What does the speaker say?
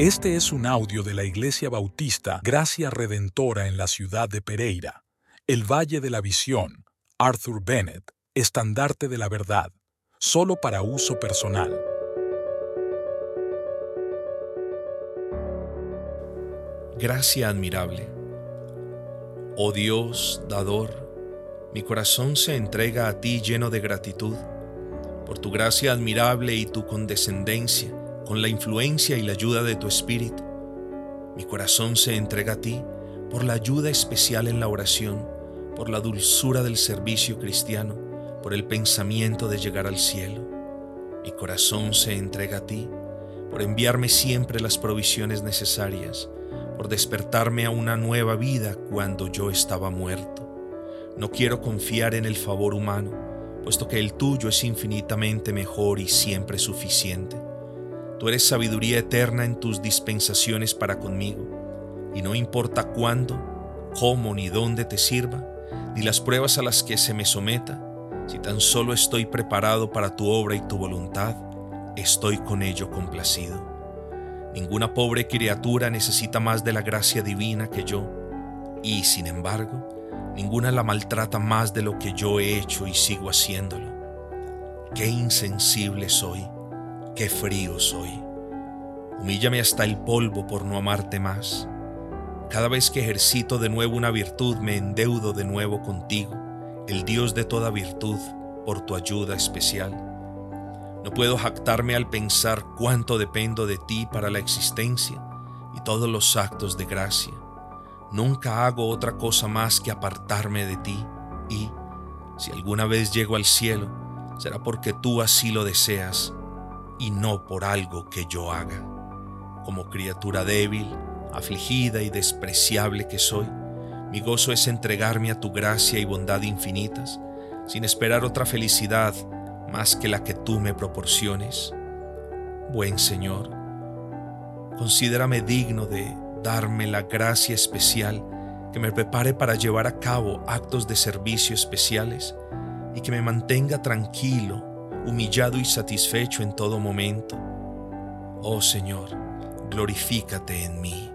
Este es un audio de la Iglesia Bautista Gracia Redentora en la ciudad de Pereira, el Valle de la Visión, Arthur Bennett, estandarte de la verdad, solo para uso personal. Gracia admirable. Oh Dios, dador, mi corazón se entrega a ti lleno de gratitud por tu gracia admirable y tu condescendencia con la influencia y la ayuda de tu Espíritu. Mi corazón se entrega a ti por la ayuda especial en la oración, por la dulzura del servicio cristiano, por el pensamiento de llegar al cielo. Mi corazón se entrega a ti por enviarme siempre las provisiones necesarias, por despertarme a una nueva vida cuando yo estaba muerto. No quiero confiar en el favor humano, puesto que el tuyo es infinitamente mejor y siempre suficiente. Tú eres sabiduría eterna en tus dispensaciones para conmigo, y no importa cuándo, cómo ni dónde te sirva, ni las pruebas a las que se me someta, si tan solo estoy preparado para tu obra y tu voluntad, estoy con ello complacido. Ninguna pobre criatura necesita más de la gracia divina que yo, y sin embargo, ninguna la maltrata más de lo que yo he hecho y sigo haciéndolo. Qué insensible soy qué frío soy. Humíllame hasta el polvo por no amarte más. Cada vez que ejercito de nuevo una virtud, me endeudo de nuevo contigo, el Dios de toda virtud, por tu ayuda especial. No puedo jactarme al pensar cuánto dependo de ti para la existencia y todos los actos de gracia. Nunca hago otra cosa más que apartarme de ti y, si alguna vez llego al cielo, será porque tú así lo deseas y no por algo que yo haga. Como criatura débil, afligida y despreciable que soy, mi gozo es entregarme a tu gracia y bondad infinitas, sin esperar otra felicidad más que la que tú me proporciones. Buen Señor, considérame digno de darme la gracia especial que me prepare para llevar a cabo actos de servicio especiales y que me mantenga tranquilo humillado y satisfecho en todo momento. Oh Señor, glorifícate en mí.